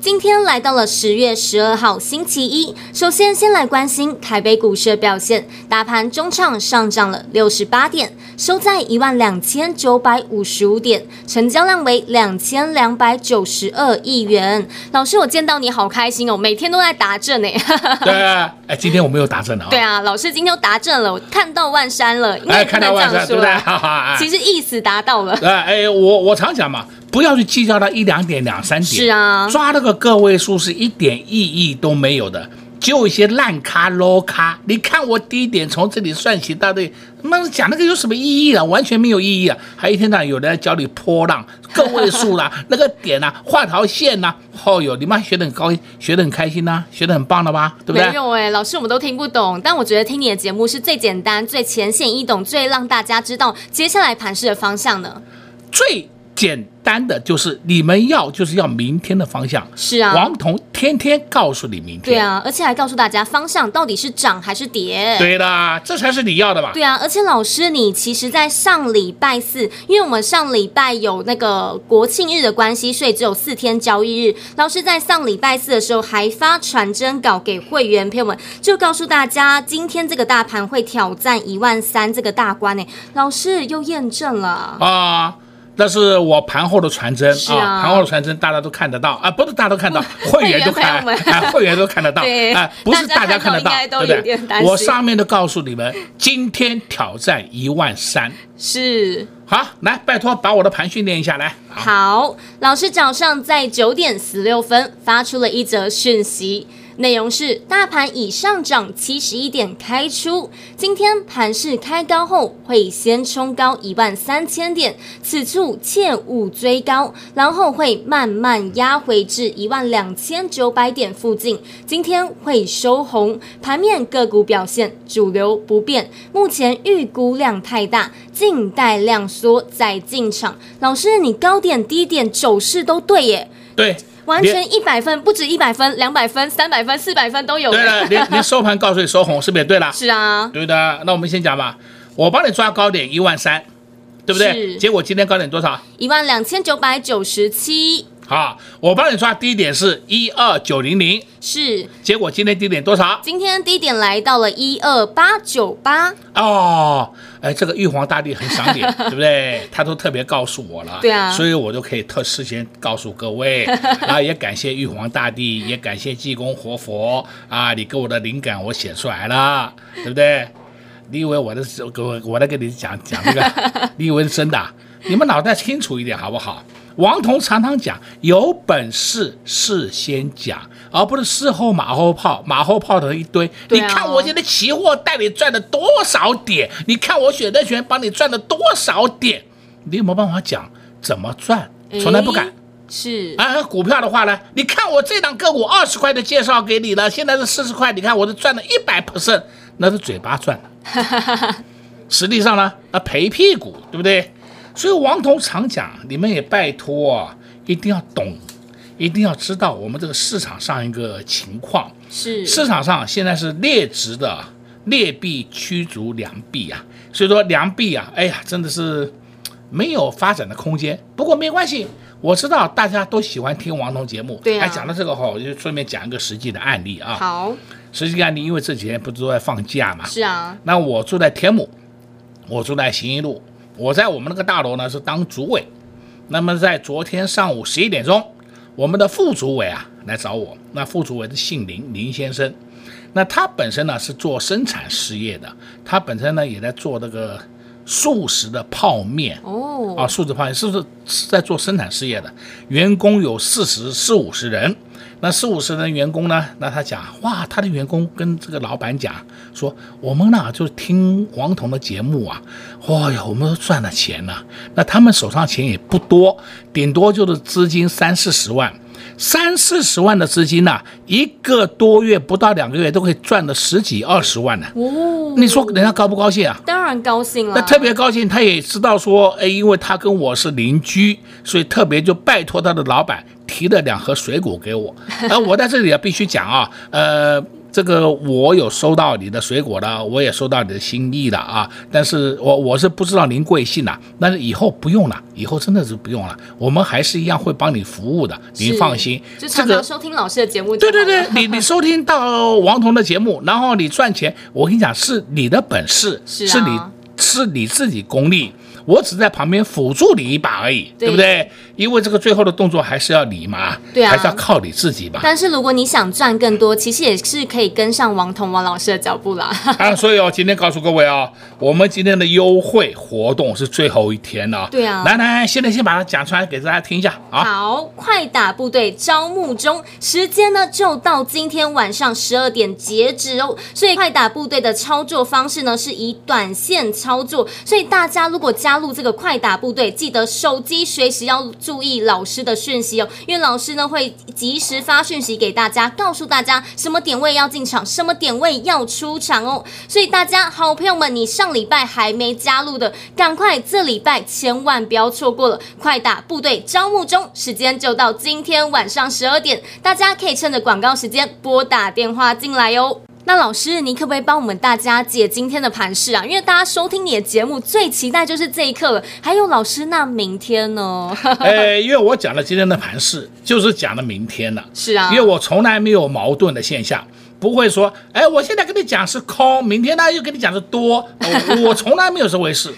今天来到了十月十二号星期一，首先先来关心台北股市的表现，大盘中场上涨了六十八点，收在一万两千九百五十五点，成交量为两千两百九十二亿元。老师，我见到你好开心哦，每天都在达阵呢。对啊，哎，今天我没有达阵啊。对啊，老师今天又达阵了，我看到万山了，应该看到万山，对不对？其实意思达到了。哎，我我常讲嘛。不要去计较到一两点、两三点，是啊，抓那个个位数是一点意义都没有的，就一些烂咖、low 咖。你看我低点从这里算起到这里，那讲那个有什么意义啊？完全没有意义啊！还一天到晚有人在教你波浪 个位数啦，那个点啊，画条线呐、啊，哦哟，你妈学得很高，学得很开心呐、啊，学得很棒了吧？对不对？没有哎，老师我们都听不懂，但我觉得听你的节目是最简单、最浅显易懂、最让大家知道接下来盘势的方向呢。最。简单的就是你们要就是要明天的方向，是啊，王彤天天告诉你明天，对啊，而且还告诉大家方向到底是涨还是跌，对的，这才是你要的吧？对啊，而且老师你其实，在上礼拜四，因为我们上礼拜有那个国庆日的关系，所以只有四天交易日。老师在上礼拜四的时候还发传真稿给会员朋友们，就告诉大家今天这个大盘会挑战一万三这个大关呢。老师又验证了啊。那是我盘后的传真啊，啊，盘后的传真大家都看得到啊，不是大家都看到，会员都看，啊，会员都看得到，啊，不是大家看得到，对不对？我上面都告诉你们，今天挑战一万三，是。好，来，拜托把我的盘训练一下来。好，老师早上在九点十六分发出了一则讯息。内容是大盘已上涨七十一点开出，今天盘势开高后会先冲高一万三千点，此处切勿追高，然后会慢慢压回至一万两千九百点附近。今天会收红，盘面个股表现主流不变，目前预估量太大，静待量缩再进场。老师，你高点低点走势都对耶？对。完全一百分，不止一百分，两百分、三百分、四百分都有。对了，连 连收盘告诉你收红，是不是也对了？是啊，对的。那我们先讲吧，我帮你抓高点一万三，对不对？是。结果今天高点多少？一万两千九百九十七。好，我帮你抓低点是一二九零零，是。结果今天低点多少？今天低点来到了一二八九八。哦，哎，这个玉皇大帝很赏脸，对不对？他都特别告诉我了，对啊，所以我就可以特事先告诉各位，然后也感谢玉皇大帝，也感谢济公活佛啊，你给我的灵感我写出来了，对不对？你以为我的我我来跟你讲讲这个，你以为是真的？你们脑袋清楚一点好不好？王彤常常讲，有本事事先讲，而不是事后马后炮，马后炮的一堆。啊、你看我现在期货带你赚了多少点？你看我选择权帮你赚了多少点？你有没有办法讲怎么赚？从来不敢。是啊，股票的话呢？你看我这档个股二十块的介绍给你了，现在是四十块，你看我是赚了一百 percent，那是嘴巴赚的。实际上呢，那赔屁股，对不对？所以王彤常讲，你们也拜托啊，一定要懂，一定要知道我们这个市场上一个情况。是市场上现在是劣质的劣币驱逐良币啊，所以说良币啊，哎呀，真的是没有发展的空间。不过没关系，我知道大家都喜欢听王彤节目。对啊。讲到这个话，我就顺便讲一个实际的案例啊。好。实际案例，因为这几天不都在放假嘛。是啊。那我住在天母，我住在行义路。我在我们那个大楼呢是当主委，那么在昨天上午十一点钟，我们的副主委啊来找我，那副主委是姓林，林先生，那他本身呢是做生产事业的，他本身呢也在做这个素食的泡面哦，啊素食泡面是不是是在做生产事业的？员工有四十四五十人，那四五十人员工呢？那他讲哇，他的员工跟这个老板讲说，我们呢就听王彤的节目啊，哇哟，我们都赚了钱了。那他们手上钱也不多，顶多就是资金三四十万，三四十万的资金呢，一个多月不到两个月都可以赚了十几二十万呢。哦，你说人家高不高兴啊？当然高兴了。那特别高兴，他也知道说，哎，因为他跟我是邻居，所以特别就拜托他的老板。提了两盒水果给我，而 我在这里啊必须讲啊，呃，这个我有收到你的水果的，我也收到你的心意的啊，但是我我是不知道您贵姓呐，但是以后不用了，以后真的是不用了，我们还是一样会帮你服务的，您放心。就常常收听老师的节目。对对对，你你收听到王彤的节目，然后你赚钱，我跟你讲是你的本事，是，啊、是你是你自己功力。我只在旁边辅助你一把而已，对，对不对？因为这个最后的动作还是要你嘛，对啊，还是要靠你自己吧。但是如果你想赚更多，其实也是可以跟上王彤王老师的脚步啦。啊，所以哦，今天告诉各位啊、哦，我们今天的优惠活动是最后一天了。对啊，来来，现在先把它讲出来给大家听一下啊。好，快打部队招募中，时间呢就到今天晚上十二点截止哦。所以快打部队的操作方式呢是以短线操作，所以大家如果加入这个快打部队，记得手机随时要注意老师的讯息哦，因为老师呢会及时发讯息给大家，告诉大家什么点位要进场，什么点位要出场哦。所以大家好朋友们，你上礼拜还没加入的，赶快这礼拜千万不要错过了。快打部队招募中，时间就到今天晚上十二点，大家可以趁着广告时间拨打电话进来哟。那老师，你可不可以帮我们大家解今天的盘势啊？因为大家收听你的节目最期待就是这一刻了。还有老师，那明天呢？哎，因为我讲了今天的盘势，就是讲了明天了。是啊，因为我从来没有矛盾的现象，不会说，哎，我现在跟你讲是空，明天呢又跟你讲的多，我，我从来没有这回事。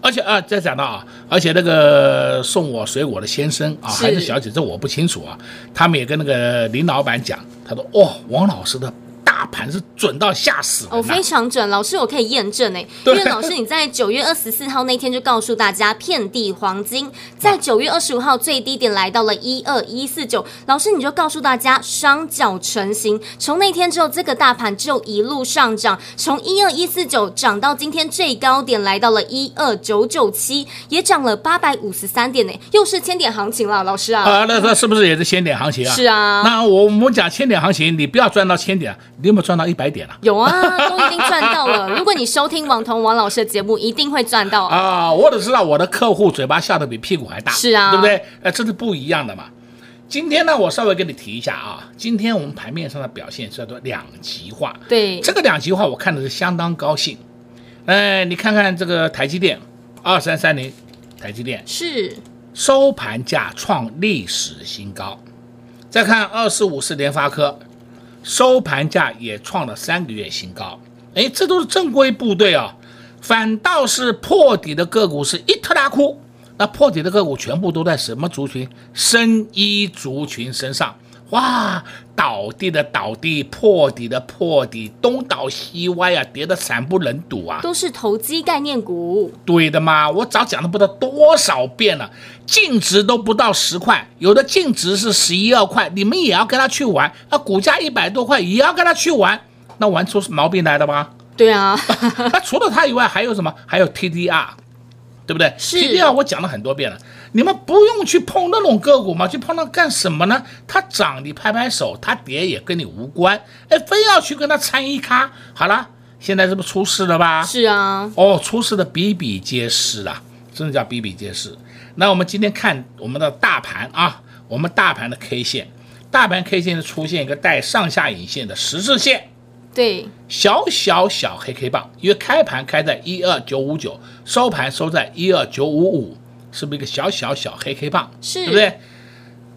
而且啊，再讲到啊，而且那个送我水果的先生啊，还是小姐，这我不清楚啊。他们也跟那个林老板讲，他说，哦，王老师的。大盘是准到吓死哦，非常准。老师，我可以验证哎，因为老师你在九月二十四号那天就告诉大家，遍地黄金，在九月二十五号最低点来到了一二一四九。老师你就告诉大家双脚成型，从那天之后，这个大盘就一路上涨，从一二一四九涨到今天最高点来到了一二九九七，也涨了八百五十三点呢，又是千点行情了，老师啊。啊，那那是不是也是千点行情啊？是啊。那我我们讲千点行情，你不要赚到千点。你有没有赚到一百点啊？有啊，都已经赚到了。如果你收听王彤王老师的节目，一定会赚到啊，啊！我只知道我的客户嘴巴笑得比屁股还大，是啊，对不对？呃，这是不一样的嘛。今天呢，我稍微跟你提一下啊，今天我们盘面上的表现叫做两极化。对，这个两极化我看的是相当高兴。哎，你看看这个台积电二三三零，台积电是收盘价创历史新高。再看二四五四联发科。收盘价也创了三个月新高，哎，这都是正规部队啊，反倒是破底的个股是一特拉库。那破底的个股全部都在什么族群？生医族群身上。哇，倒地的倒地，破底的破底，东倒西歪啊，跌得惨不忍睹啊！都是投机概念股。对的嘛，我早讲了不知道多少遍了，净值都不到十块，有的净值是十一二块，你们也要跟他去玩。那股价一百多块也要跟他去玩，那玩出毛病来了吧？对啊，那除了他以外还有什么？还有 TDR。对不对？是。TDR 我讲了很多遍了，你们不用去碰那种个股嘛，去碰它干什么呢？它涨你拍拍手，它跌也跟你无关，哎，非要去跟它掺一咖。好了，现在是不出事了吧？是啊。哦，出事的比比皆是啊，真的叫比比皆是。那我们今天看我们的大盘啊，我们大盘的 K 线，大盘 K 线出现一个带上下影线的十字线。对，小小小黑 K 棒，因为开盘开在一二九五九，收盘收在一二九五五，是不是一个小小小黑黑棒？是，对不对？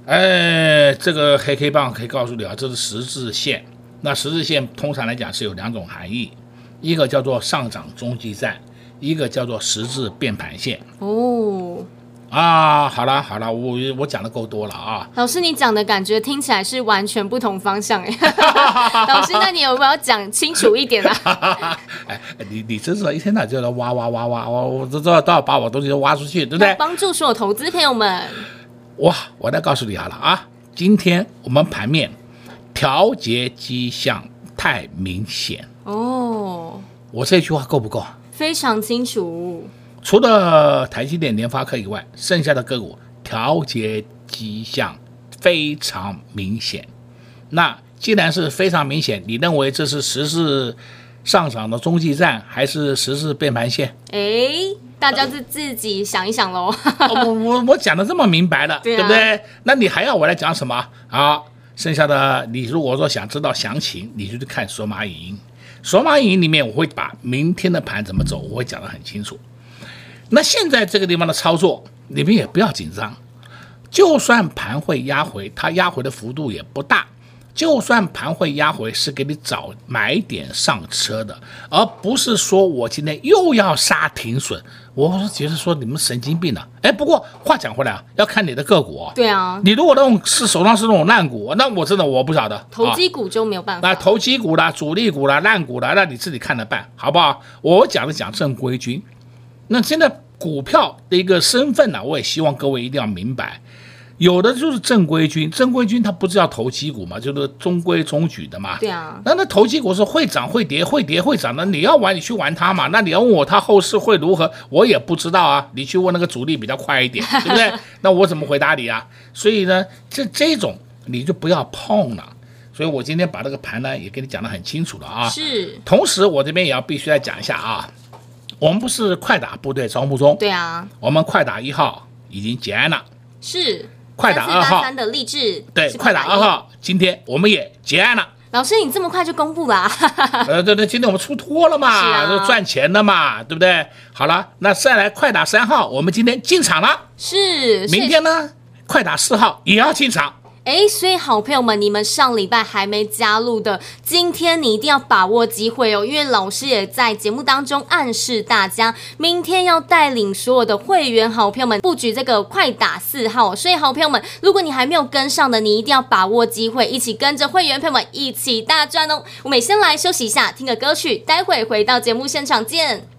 哎，这个黑黑棒可以告诉你啊，这是十字线。那十字线通常来讲是有两种含义，一个叫做上涨中继站，一个叫做十字变盘线。哦。啊，好啦好啦，我我讲的够多了啊。老师，你讲的感觉听起来是完全不同方向哎。老师，那你有没有讲清楚一点啊？哎，你你真是一天到晚就在挖挖挖挖挖，我这都要都要把我东西都挖出去，对不对？帮助所有投资朋友们。哇，我再告诉你好了啊，今天我们盘面调节迹象太明显。哦，我这句话够不够？非常清楚。除了台积电、联发科以外，剩下的个股调节迹象非常明显。那既然是非常明显，你认为这是十字上涨的中继站，还是十字变盘线？哎，大家是自己想一想喽。我我我讲的这么明白了，对，啊、对不对？那你还要我来讲什么啊？剩下的你如果说想知道详情，你就去看索马影音。索马影音里面我会把明天的盘怎么走，我会讲得很清楚。那现在这个地方的操作，你们也不要紧张，就算盘会压回，它压回的幅度也不大。就算盘会压回，是给你找买点上车的，而不是说我今天又要杀停损。我是觉得说你们神经病了。哎，不过话讲回来啊，要看你的个股。对啊，你如果那种是手上是那种烂股，那我真的我不晓得。投机股就没有办法。那投机股啦、主力股啦、烂股啦，那你自己看着办，好不好？我讲的讲正规军。那现在股票的一个身份呢，我也希望各位一定要明白。有的就是正规军，正规军他不是要投机股嘛，就是中规中矩的嘛。对啊。那那投机股是会涨会跌，会跌会涨的，你要玩你去玩它嘛。那你要问我它后市会如何，我也不知道啊。你去问那个主力比较快一点，对不对？那我怎么回答你啊？所以呢，这这种你就不要碰了。所以我今天把这个盘呢也给你讲得很清楚了啊。是。同时我这边也要必须来讲一下啊，我们不是快打部队招募中。对啊。我们快打一号已经结案了。是。快打二号的励志，对，快打二号，今天我们也结案了。老师，你这么快就公布了？呃，对对，今天我们出脱了嘛，都赚钱了嘛，对不对？好了，那再来快打三号，我们今天进场了。是。明天呢，快打四号也要进场。哎，所以好朋友们，你们上礼拜还没加入的，今天你一定要把握机会哦，因为老师也在节目当中暗示大家，明天要带领所有的会员好朋友们布局这个快打四号。所以好朋友们，如果你还没有跟上的，你一定要把握机会，一起跟着会员朋友们一起大赚哦。我们先来休息一下，听个歌曲，待会回到节目现场见。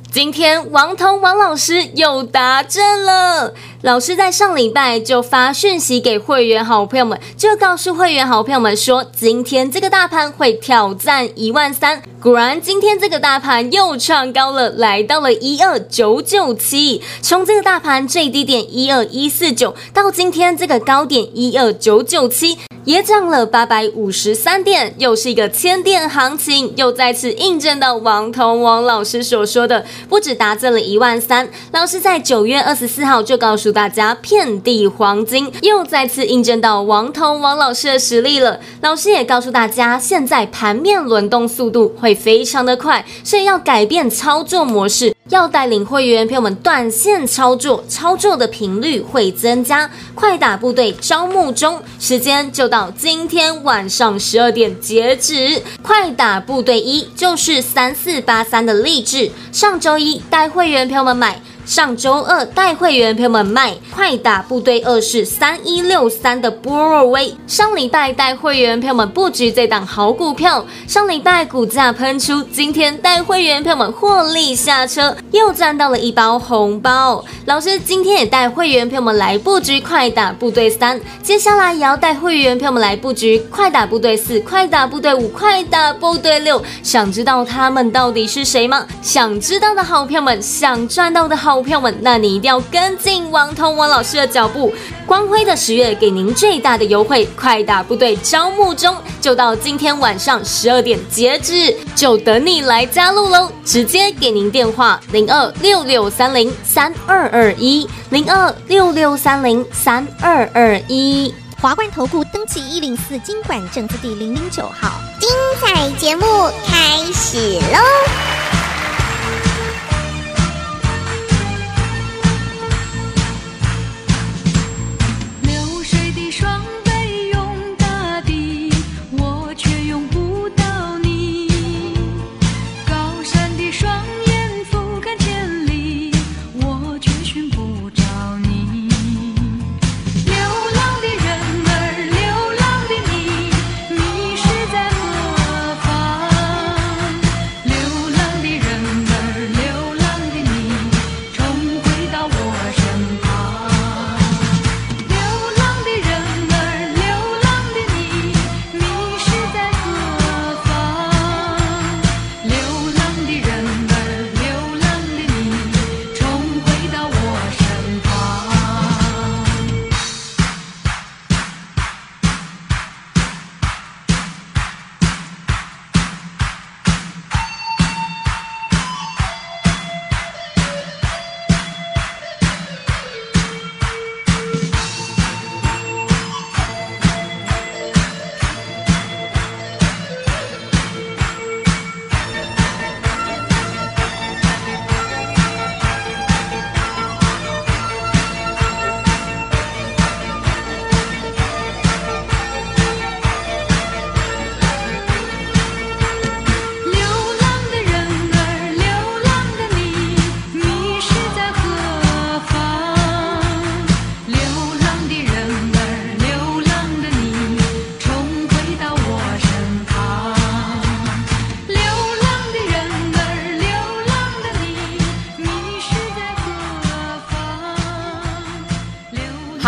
今天王彤王老师又答正了。老师在上礼拜就发讯息给会员好朋友们，就告诉会员好朋友们说，今天这个大盘会挑战一万三。果然，今天这个大盘又创高了，来到了一二九九七。从这个大盘最低点一二一四九到今天这个高点一二九九七。也涨了八百五十三点，又是一个千点行情，又再次印证到王彤王老师所说的，不止达成了一万三。老师在九月二十四号就告诉大家遍地黄金，又再次印证到王彤王老师的实力了。老师也告诉大家，现在盘面轮动速度会非常的快，所以要改变操作模式。要带领会员朋友们短线操作，操作的频率会增加。快打部队招募中，时间就到今天晚上十二点截止。快打部队一就是三四八三的励志，上周一带会员朋友们买。上周二带会员朋友们卖快打部队二是三一六三的波若威，上礼拜带会员朋友们布局这档好股票，上礼拜股价喷出，今天带会员朋友们获利下车，又赚到了一包红包。老师今天也带会员朋友们来布局快打部队三，接下来也要带会员朋友们来布局快打部队四、快打部队五、快打部队六。想知道他们到底是谁吗？想知道的好朋友们，想赚到的好。股票们，那你一定要跟进王通王老师的脚步。光辉的十月给您最大的优惠，快打部队招募中，就到今天晚上十二点截止，就等你来加入喽！直接给您电话零二六六三零三二二一零二六六三零三二二一。华冠投顾登记一零四金管证字第零零九号，精彩节目开始喽！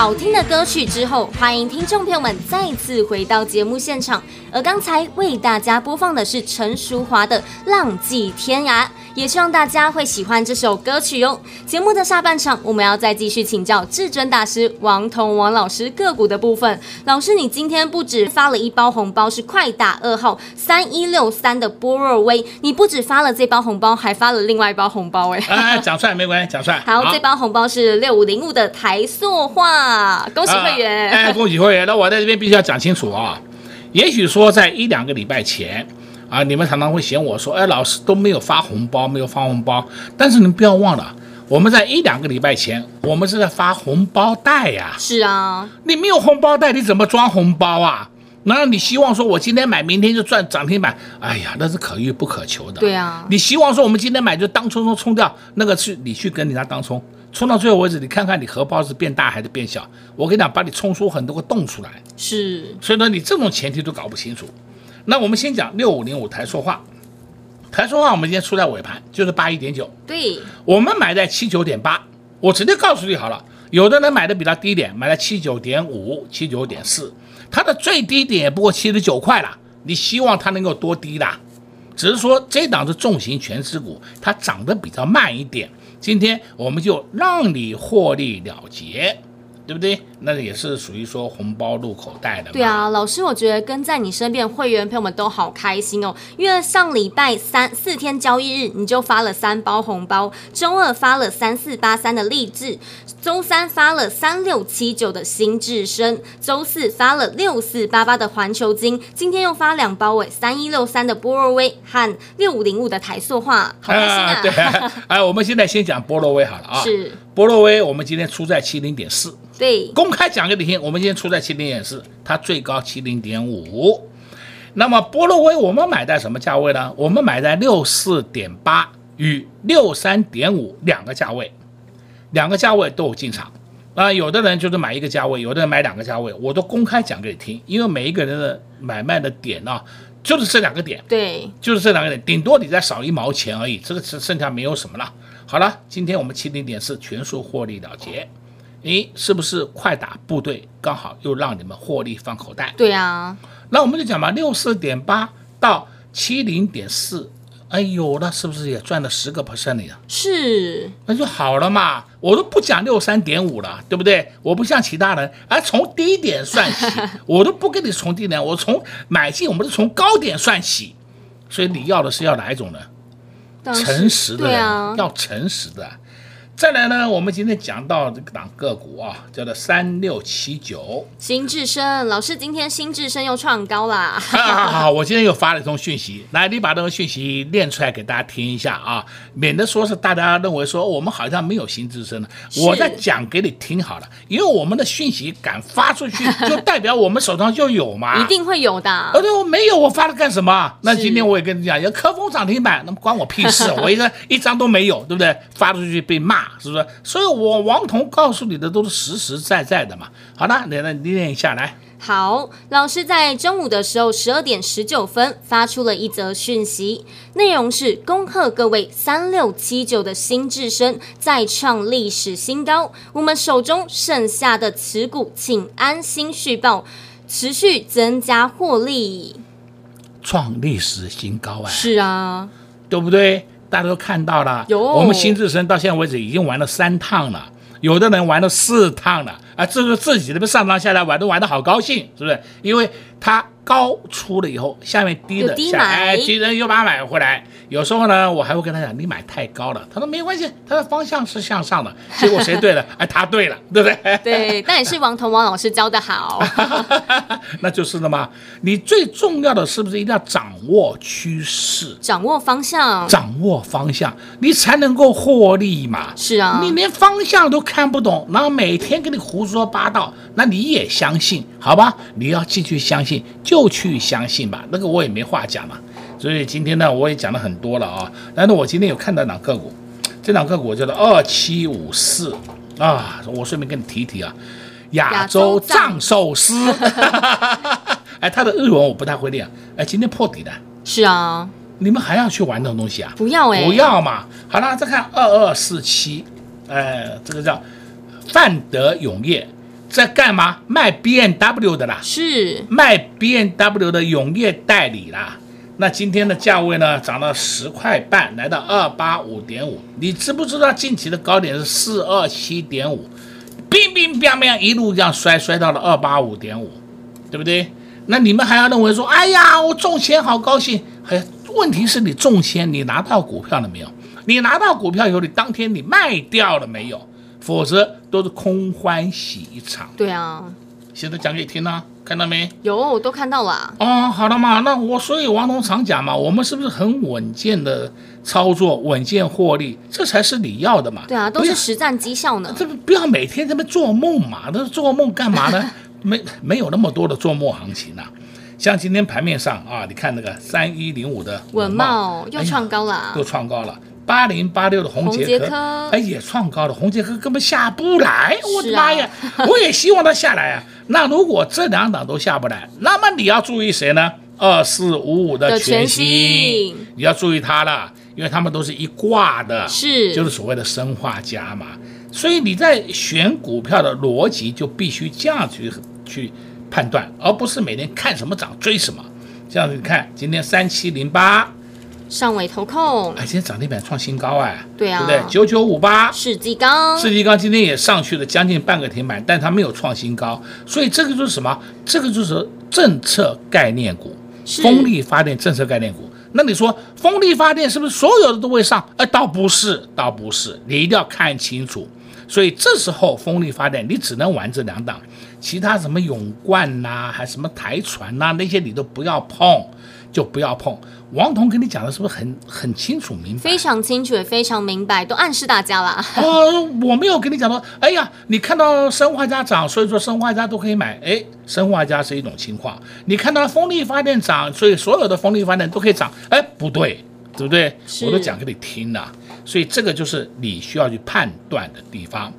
好听的歌曲之后，欢迎听众朋友们再次回到节目现场。而刚才为大家播放的是陈淑桦的《浪迹天涯》，也希望大家会喜欢这首歌曲哟。节目的下半场，我们要再继续请教至尊大师王彤王老师个股的部分。老师，你今天不止发了一包红包，是快打二号三一六三的波若威，你不止发了这包红包，还发了另外一包红包哎。哎，讲出来没关系，讲出来。好，好这包红包是六五零五的台塑化，恭喜会员。啊、哎，恭喜会员。那我在这边必须要讲清楚啊。也许说，在一两个礼拜前，啊，你们常常会嫌我说，哎，老师都没有发红包，没有发红包。但是你们不要忘了，我们在一两个礼拜前，我们是在发红包袋呀。是啊，你没有红包袋，你怎么装红包啊？难道你希望说我今天买，明天就赚涨停板？哎呀，那是可遇不可求的。对啊，你希望说我们今天买就当冲冲冲掉，那个是你去跟人家当冲。冲到最后为止，你看看你荷包是变大还是变小？我跟你讲，把你冲出很多个洞出来。是，所以呢，你这种前提都搞不清楚。那我们先讲六五零五台塑化，台塑化我们今天出在尾盘，就是八一点九。对，我们买在七九点八，我直接告诉你好了，有的人买的比它低点，买了七九点五、七九点四，它的最低点也不过七十九块了。你希望它能够多低啦？只是说这档是重型全值股，它涨得比较慢一点。今天我们就让你获利了结，对不对？那也是属于说红包入口袋的。对啊，老师，我觉得跟在你身边会员朋友们都好开心哦，因为上礼拜三四天交易日你就发了三包红包，周二发了三四八三的励志。周三发了三六七九的新智深，周四发了六四八八的环球金，今天又发两包诶，三一六三的波若威和六五零五的台塑化，好开心啊！对啊，哎，我们现在先讲波若威好了啊。是波若威，我们今天出在七零点四。对，公开讲给你听，我们今天出在七零点四，它最高七零点五。那么波若威，我们买在什么价位呢？我们买在六四点八与六三点五两个价位。两个价位都有进场，啊，有的人就是买一个价位，有的人买两个价位，我都公开讲给你听，因为每一个人的买卖的点呢、啊，就是这两个点，对，就是这两个点，顶多你再少一毛钱而已，这个是剩下没有什么了。好了，今天我们七零点四全数获利了结，诶，是不是快打部队刚好又让你们获利放口袋？对啊，那我们就讲吧，六四点八到七零点四。哎呦，那是不是也赚了十个 percent 了呀？是，那就好了嘛。我都不讲六三点五了，对不对？我不像其他人，啊，从低点算起，我都不跟你从低点，我从买进，我们是从高点算起。所以你要的是要哪一种呢？诚实的人，啊、要诚实的。再来呢，我们今天讲到这个档个股啊，叫做三六七九新智深老师，今天新智深又创高啦！好好好，我今天又发了一通讯息，来，你把这个讯息念出来给大家听一下啊，免得说是大家认为说我们好像没有新智深了。我再讲给你听好了，因为我们的讯息敢发出去，就代表我们手上就有嘛，一定会有的。而且我没有，我发了干什么？那今天我也跟你讲，要科峰涨停板，那么关我屁事？我一个一张都没有，对不对？发出去被骂。是不是？所以我王彤告诉你的都是实实在在的嘛。好的，来来念一下来。好，老师在中午的时候十二点十九分发出了一则讯息，内容是恭贺各位三六七九的新智深再创历史新高，我们手中剩下的持股请安心续报，持续增加获利，创历史新高啊！是啊，对不对？大家都看到了，有。我们新至升到现在为止已经玩了三趟了，有的人玩了四趟了，啊，这个自己这边上上下下玩都玩的好高兴，是不是？因为他。高出了以后，下面低的下，哎，低人又把它买回来。有时候呢，我还会跟他讲，你买太高了。他说没关系，他的方向是向上的。结果谁对了？哎，他对了，对不对？对，但也是王彤王老师教的好。那就是了嘛。你最重要的是不是一定要掌握趋势，掌握方向，掌握方向，你才能够获利嘛。是啊，你连方向都看不懂，然后每天给你胡说八道，那你也相信？好吧，你要继续相信。就去相信吧，那个我也没话讲了。所以今天呢，我也讲了很多了啊。但是我今天有看到两个股，这两个股叫做二七五四啊。我顺便跟你提一提啊，亚洲藏寿司。哎，他的日文我不太会念。哎，今天破底的。是啊。你们还要去玩这种东西啊？不要哎、欸。不要嘛。好了，再看二二四七，哎，这个叫范德永业。在干嘛？卖 B N W 的啦，是卖 B N W 的永业代理啦。那今天的价位呢，涨了十块半，来到二八五点五。你知不知道近期的高点是四二七点五？冰冰冰冰一路这样摔，摔到了二八五点五，对不对？那你们还要认为说，哎呀，我中签好高兴。还问题是你中签，你拿到股票了没有？你拿到股票以后，你当天你卖掉了没有？否则都是空欢喜一场。对啊，现在讲给你听啊，看到没？有，我都看到了。哦，好了嘛，那我所以王彤常讲嘛，我们是不是很稳健的操作，稳健获利，这才是你要的嘛？对啊，都是实战绩效呢。这不不要每天在那边做梦嘛？那做梦干嘛呢？没没有那么多的做梦行情啊。像今天盘面上啊，你看那个三一零五的稳茂又创高了，又创高了。八零八六的红杰科，哎，也创高了。红杰科根本下不来，我的妈呀！我也希望它下来啊。那如果这两档都下不来，那么你要注意谁呢？二四五五的全新，你要注意它了，因为他们都是一挂的，是，就是所谓的生化家嘛。所以你在选股票的逻辑就必须这样去去判断，而不是每天看什么涨追什么。这样子你看，今天三七零八。上尾投控，哎，今天涨停板创新高哎，对啊，对不对？九九五八，世纪钢，世纪钢今天也上去了将近半个停板，但它没有创新高，所以这个就是什么？这个就是政策概念股，风力发电政策概念股。那你说风力发电是不是所有的都会上？哎，倒不是，倒不是，你一定要看清楚。所以这时候风力发电你只能玩这两档，其他什么永冠呐、啊，还什么台船呐、啊，那些你都不要碰。就不要碰。王彤跟你讲的是不是很很清楚明白？非常清楚也非常明白，都暗示大家了。哦，我没有跟你讲到，哎呀，你看到生化家涨，所以说生化家都可以买。哎，生化家是一种情况。你看到风力发电涨，所以所有的风力发电都可以涨。哎，不对，对不对？我都讲给你听了。所以这个就是你需要去判断的地方。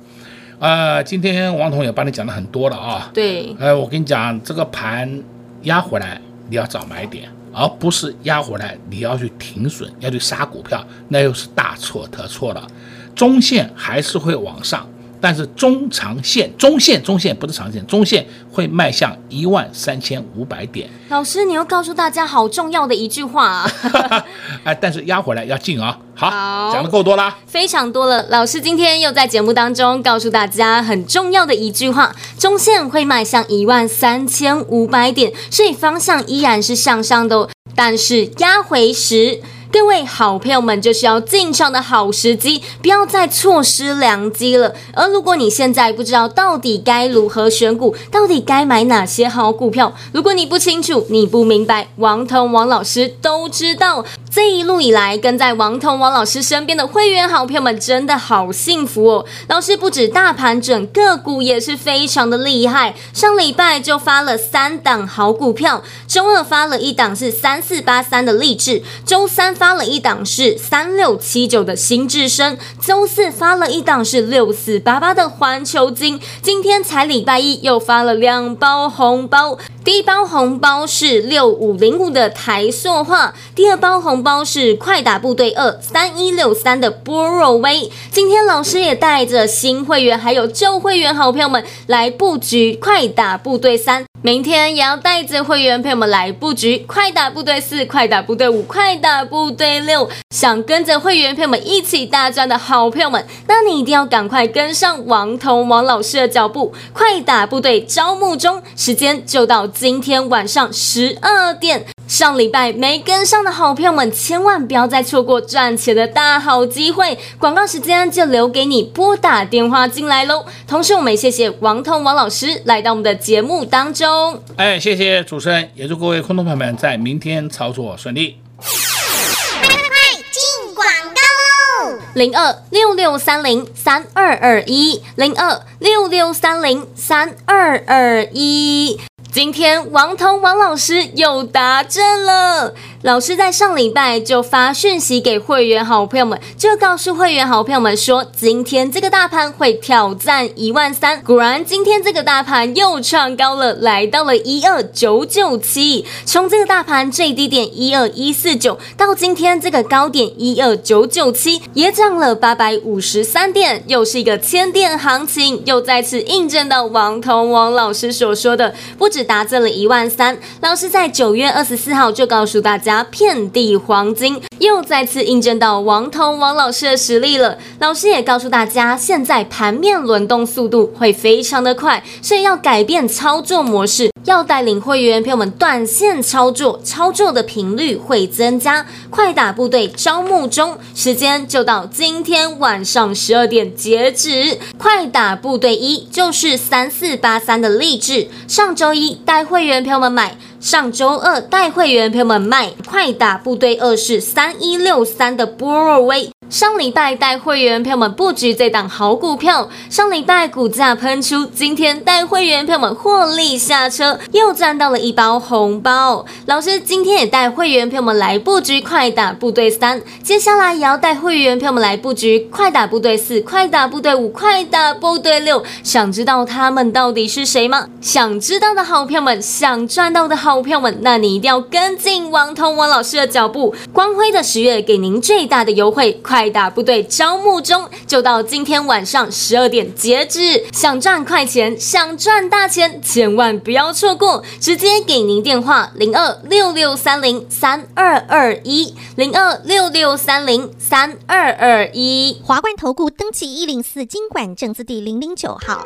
呃，今天王彤也帮你讲了很多了啊。对。哎，我跟你讲，这个盘压回来，你要找买点。而不是压回来，你要去停损，要去杀股票，那又是大错特错了。中线还是会往上。但是中长线，中线，中线不是长线，中线会迈向一万三千五百点。老师，你又告诉大家好重要的一句话啊！哎，但是压回来要进啊。好，讲的够多啦，非常多了。老师今天又在节目当中告诉大家很重要的一句话：中线会迈向一万三千五百点，所以方向依然是向上的，但是压回时。各位好朋友们，就是要进场的好时机，不要再错失良机了。而如果你现在不知道到底该如何选股，到底该买哪些好股票，如果你不清楚，你不明白，王腾王老师都知道。这一路以来，跟在王彤王老师身边的会员好朋友们真的好幸福哦。老师不止大盘准，个股也是非常的厉害。上礼拜就发了三档好股票，周二发了一档是三四八三的励志，周三发了一档是三六七九的新智深，周四发了一档是六四八八的环球金，今天才礼拜一又发了两包红包。第一包红包是六五零五的台塑化，第二包红包是快打部队二三一六三的波若威。今天老师也带着新会员还有旧会员好朋友们来布局快打部队三。明天也要带着会员朋友们来布局快打部队四、快打部队五、快打部队六，想跟着会员朋友们一起大赚的好朋友们，那你一定要赶快跟上王彤王老师的脚步，快打部队招募中，时间就到今天晚上十二点。上礼拜没跟上的好朋友们，千万不要再错过赚钱的大好机会。广告时间就留给你拨打电话进来喽。同时，我们也谢谢王彤王老师来到我们的节目当中。哎，谢谢主持人，也祝各位空头朋友们在明天操作顺利。快快快，进广告喽！零二六六三零三二二一，零二六六三零三二二一。今天王彤王老师又答正了。老师在上礼拜就发讯息给会员好朋友们，就告诉会员好朋友们说，今天这个大盘会挑战一万三。果然，今天这个大盘又创高了，来到了一二九九七。从这个大盘最低点一二一四九到今天这个高点一二九九七，也涨了八百五十三点，又是一个千点行情，又再次印证到王彤王老师所说的，不止达这了一万三。老师在九月二十四号就告诉大家。遍地黄金，又再次印证到王彤王老师的实力了。老师也告诉大家，现在盘面轮动速度会非常的快，所以要改变操作模式，要带领会员朋友们短线操作，操作的频率会增加。快打部队招募中，时间就到今天晚上十二点截止。快打部队一就是三四八三的励志，上周一带会员朋友们买。上周二带会员朋友们卖快打部队二是三一六三的波若威。上礼拜带会员朋友们布局这档好股票，上礼拜股价喷出，今天带会员朋友们获利下车，又赚到了一包红包。老师今天也带会员朋友们来布局快打部队三，接下来也要带会员朋友们来布局快打部队四、快打部队五、快打部队六。想知道他们到底是谁吗？想知道的好朋友们，想赚到的好朋友们，那你一定要跟进王彤王老师的脚步。光辉的十月给您最大的优惠。快打部队招募中，就到今天晚上十二点截止。想赚快钱，想赚大钱，千万不要错过！直接给您电话：零二六六三零三二二一，零二六六三零三二二一。华冠投顾登记一零四金管证字第零零九号。